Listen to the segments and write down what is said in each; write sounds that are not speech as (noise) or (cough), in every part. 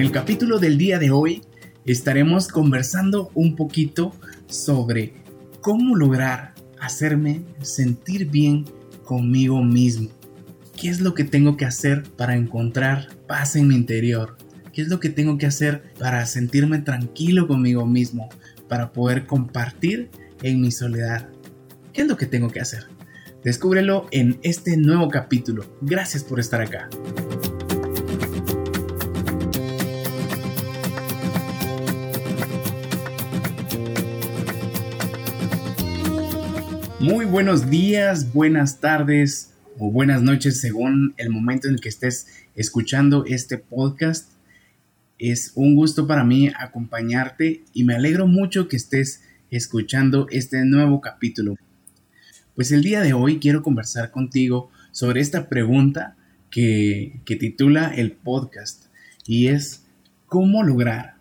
En el capítulo del día de hoy estaremos conversando un poquito sobre cómo lograr hacerme sentir bien conmigo mismo. ¿Qué es lo que tengo que hacer para encontrar paz en mi interior? ¿Qué es lo que tengo que hacer para sentirme tranquilo conmigo mismo? Para poder compartir en mi soledad. ¿Qué es lo que tengo que hacer? Descúbrelo en este nuevo capítulo. Gracias por estar acá. Muy buenos días, buenas tardes o buenas noches según el momento en el que estés escuchando este podcast. Es un gusto para mí acompañarte y me alegro mucho que estés escuchando este nuevo capítulo. Pues el día de hoy quiero conversar contigo sobre esta pregunta que, que titula el podcast y es ¿cómo lograr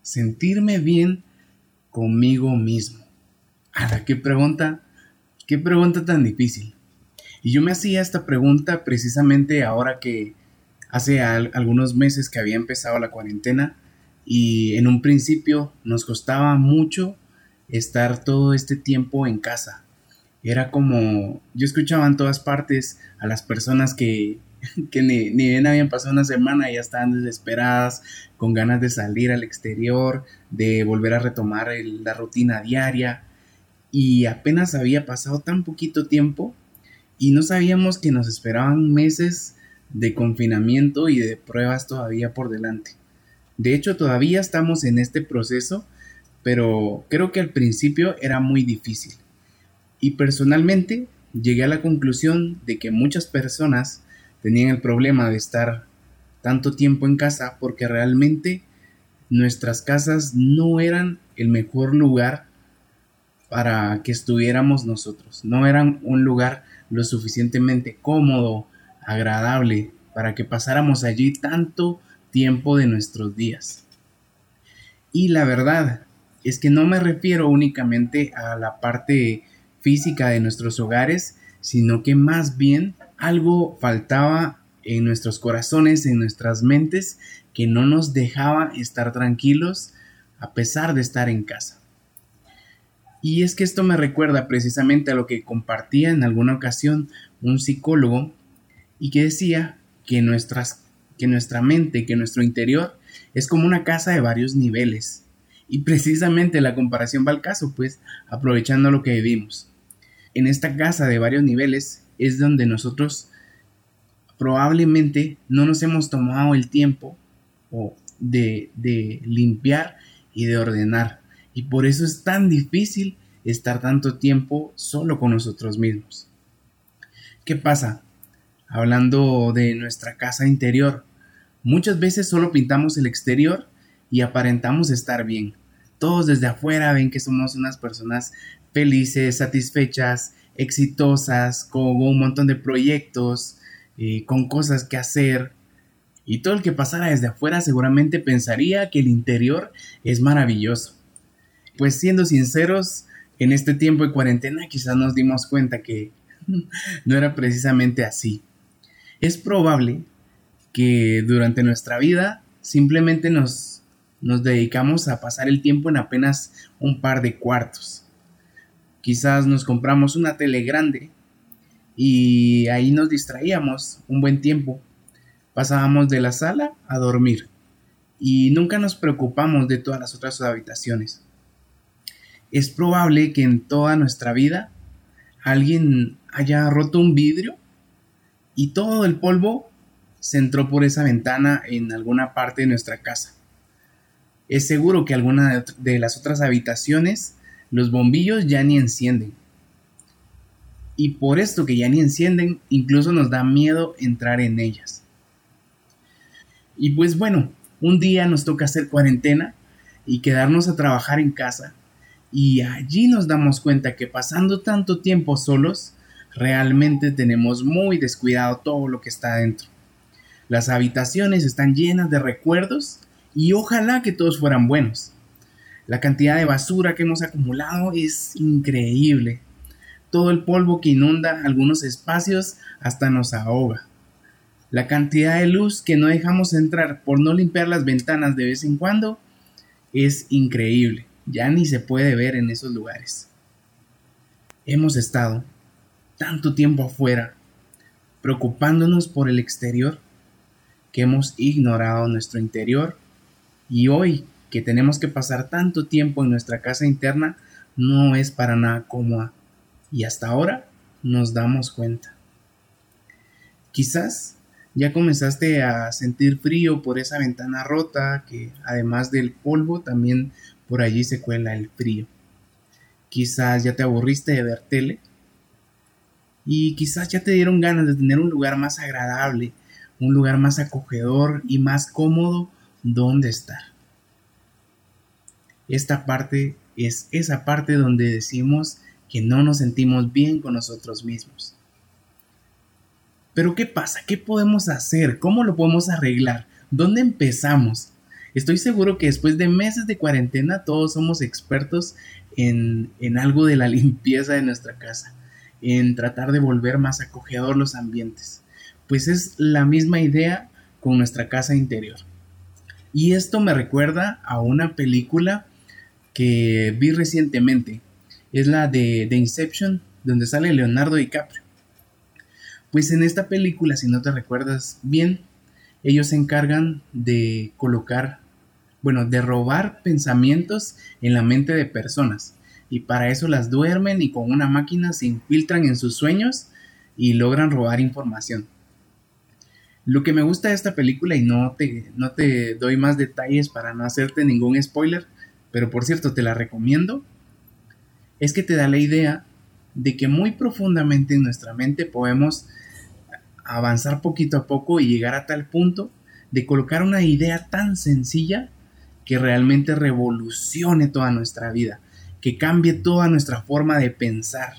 sentirme bien conmigo mismo? ¿A qué pregunta Qué pregunta tan difícil. Y yo me hacía esta pregunta precisamente ahora que hace algunos meses que había empezado la cuarentena y en un principio nos costaba mucho estar todo este tiempo en casa. Era como, yo escuchaba en todas partes a las personas que, (laughs) que ni, ni, bien habían pasado una semana y ya estaban desesperadas, con ganas de salir al exterior, de volver a retomar la rutina diaria y apenas había pasado tan poquito tiempo y no sabíamos que nos esperaban meses de confinamiento y de pruebas todavía por delante. De hecho, todavía estamos en este proceso, pero creo que al principio era muy difícil. Y personalmente llegué a la conclusión de que muchas personas tenían el problema de estar tanto tiempo en casa porque realmente nuestras casas no eran el mejor lugar para que estuviéramos nosotros. No eran un lugar lo suficientemente cómodo, agradable, para que pasáramos allí tanto tiempo de nuestros días. Y la verdad es que no me refiero únicamente a la parte física de nuestros hogares, sino que más bien algo faltaba en nuestros corazones, en nuestras mentes, que no nos dejaba estar tranquilos a pesar de estar en casa. Y es que esto me recuerda precisamente a lo que compartía en alguna ocasión un psicólogo y que decía que, nuestras, que nuestra mente, que nuestro interior es como una casa de varios niveles. Y precisamente la comparación va al caso, pues, aprovechando lo que vivimos. En esta casa de varios niveles es donde nosotros probablemente no nos hemos tomado el tiempo de, de limpiar y de ordenar y por eso es tan difícil estar tanto tiempo solo con nosotros mismos. ¿Qué pasa? Hablando de nuestra casa interior, muchas veces solo pintamos el exterior y aparentamos estar bien. Todos desde afuera ven que somos unas personas felices, satisfechas, exitosas, con un montón de proyectos, eh, con cosas que hacer. Y todo el que pasara desde afuera seguramente pensaría que el interior es maravilloso pues siendo sinceros, en este tiempo de cuarentena quizás nos dimos cuenta que (laughs) no era precisamente así. Es probable que durante nuestra vida simplemente nos, nos dedicamos a pasar el tiempo en apenas un par de cuartos. Quizás nos compramos una tele grande y ahí nos distraíamos un buen tiempo. Pasábamos de la sala a dormir y nunca nos preocupamos de todas las otras habitaciones es probable que en toda nuestra vida alguien haya roto un vidrio y todo el polvo se entró por esa ventana en alguna parte de nuestra casa. Es seguro que alguna de las otras habitaciones los bombillos ya ni encienden. Y por esto que ya ni encienden, incluso nos da miedo entrar en ellas. Y pues bueno, un día nos toca hacer cuarentena y quedarnos a trabajar en casa y allí nos damos cuenta que pasando tanto tiempo solos, realmente tenemos muy descuidado todo lo que está adentro. Las habitaciones están llenas de recuerdos y ojalá que todos fueran buenos. La cantidad de basura que hemos acumulado es increíble. Todo el polvo que inunda algunos espacios hasta nos ahoga. La cantidad de luz que no dejamos entrar por no limpiar las ventanas de vez en cuando es increíble. Ya ni se puede ver en esos lugares. Hemos estado tanto tiempo afuera, preocupándonos por el exterior, que hemos ignorado nuestro interior y hoy que tenemos que pasar tanto tiempo en nuestra casa interna no es para nada cómoda y hasta ahora nos damos cuenta. Quizás ya comenzaste a sentir frío por esa ventana rota que además del polvo también por allí se cuela el frío. Quizás ya te aburriste de ver tele y quizás ya te dieron ganas de tener un lugar más agradable, un lugar más acogedor y más cómodo donde estar. Esta parte es esa parte donde decimos que no nos sentimos bien con nosotros mismos. Pero ¿qué pasa? ¿Qué podemos hacer? ¿Cómo lo podemos arreglar? ¿Dónde empezamos? Estoy seguro que después de meses de cuarentena todos somos expertos en, en algo de la (laughs) limpieza de nuestra casa, en tratar de volver más acogedor los ambientes. Pues es la misma idea con nuestra casa interior. Y esto me recuerda a una película que vi recientemente. Es la de The Inception, donde sale Leonardo DiCaprio. Pues en esta película, si no te recuerdas bien, ellos se encargan de colocar, bueno, de robar pensamientos en la mente de personas. Y para eso las duermen y con una máquina se infiltran en sus sueños y logran robar información. Lo que me gusta de esta película, y no te, no te doy más detalles para no hacerte ningún spoiler, pero por cierto te la recomiendo, es que te da la idea de que muy profundamente en nuestra mente podemos avanzar poquito a poco y llegar a tal punto de colocar una idea tan sencilla que realmente revolucione toda nuestra vida, que cambie toda nuestra forma de pensar,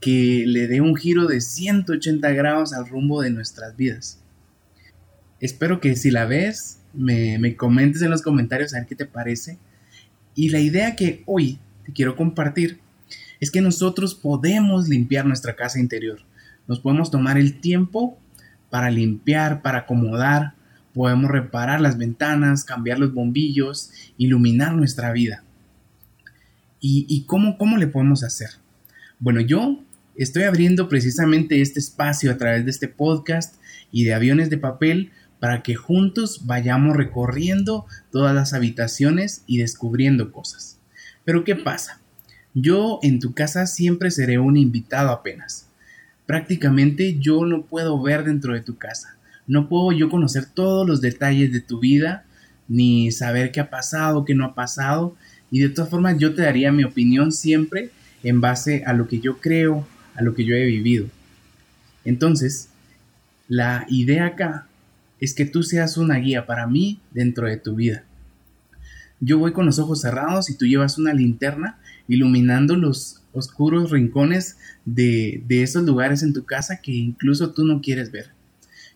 que le dé un giro de 180 grados al rumbo de nuestras vidas. Espero que si la ves, me, me comentes en los comentarios a ver qué te parece. Y la idea que hoy te quiero compartir es que nosotros podemos limpiar nuestra casa interior nos podemos tomar el tiempo para limpiar, para acomodar, podemos reparar las ventanas, cambiar los bombillos, iluminar nuestra vida. ¿Y, cómo, cómo le podemos hacer? Bueno, yo estoy abriendo precisamente este espacio a través de este podcast y de aviones de papel para que juntos vayamos recorriendo todas las habitaciones y descubriendo cosas. Pero ¿qué pasa? Yo en tu casa siempre seré un invitado apenas prácticamente yo no puedo ver dentro de tu casa. No puedo yo conocer todos los detalles de tu vida, ni saber qué ha pasado, qué no ha pasado. Y de todas formas yo te daría mi opinión siempre en base a lo que yo creo, a lo que yo he vivido. Entonces, la idea acá es que tú seas una guía para mí dentro de tu vida. Yo voy con los ojos cerrados y tú llevas una linterna iluminando los oscuros rincones de, esos lugares en tu casa que incluso tú no quieres ver.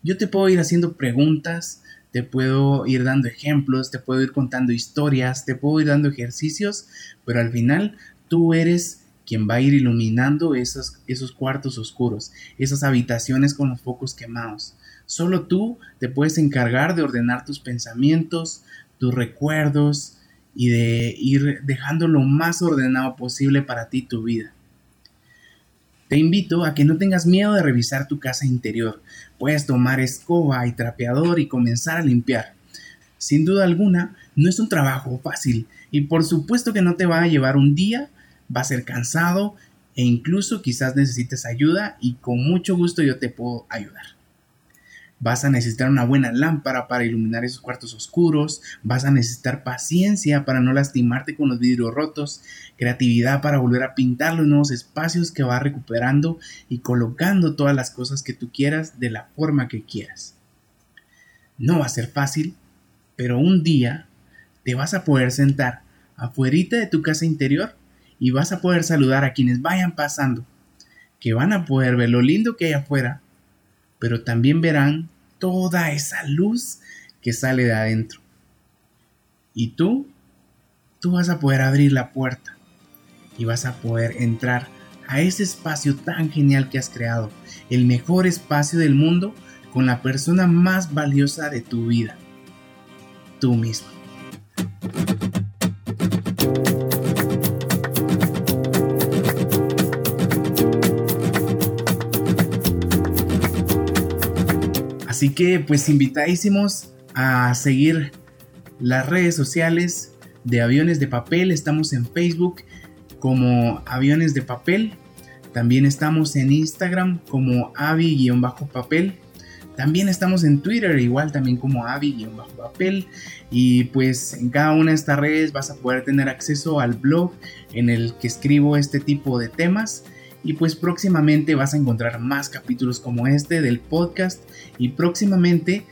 Yo te puedo ir haciendo preguntas, te puedo ir dando ejemplos, te puedo ir contando historias, te puedo ir dando ejercicios, pero al final tú eres quien va a ir iluminando esos, esos cuartos oscuros, esas habitaciones con los focos quemados. Solo tú te puedes encargar de ordenar tus pensamientos, tus recuerdos, y de ir dejando lo más ordenado posible para ti tu vida. Te invito a que no tengas miedo de revisar tu casa interior. Puedes tomar escoba y trapeador y comenzar a limpiar. Sin duda alguna, no es un trabajo fácil y por supuesto que no te va a llevar un día, va a ser cansado e incluso quizás necesites ayuda y con mucho gusto yo te puedo ayudar. Vas a necesitar una buena lámpara para iluminar esos cuartos oscuros, vas a necesitar paciencia para no lastimarte con los vidrios rotos, creatividad para volver a pintar los nuevos espacios que vas recuperando y colocando todas las cosas que tú quieras de la forma que quieras. No va a ser fácil, pero un día te vas a poder sentar afuera de tu casa interior y vas a poder saludar a quienes vayan pasando, que van a poder ver lo lindo que hay afuera pero también verán toda esa luz que sale de adentro. Y tú, tú vas a poder abrir la puerta y vas a poder entrar a ese espacio tan genial que has creado, el mejor espacio del mundo con la persona más valiosa de tu vida, tú mismo. Así que pues invitadísimos a seguir las redes sociales de Aviones de Papel. Estamos en Facebook como Aviones de Papel. También estamos en Instagram como avi-papel. También estamos en Twitter igual también como avi-papel. Y pues en cada una de estas redes vas a poder tener acceso al blog en el que escribo este tipo de temas y pues próximamente vas a encontrar más capítulos como este del podcast y próximamente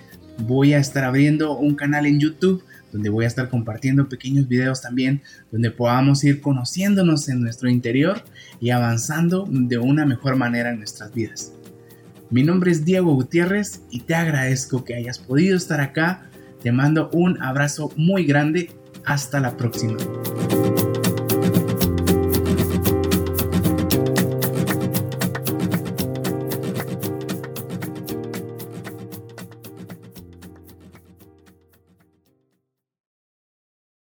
voy a estar abriendo un canal en YouTube donde voy a estar compartiendo pequeños videos también donde podamos ir conociéndonos en nuestro interior y avanzando de una mejor manera en nuestras vidas. Mi nombre es Diego Gutiérrez y te agradezco que hayas podido estar acá. Te mando un abrazo muy grande. Hasta la próxima.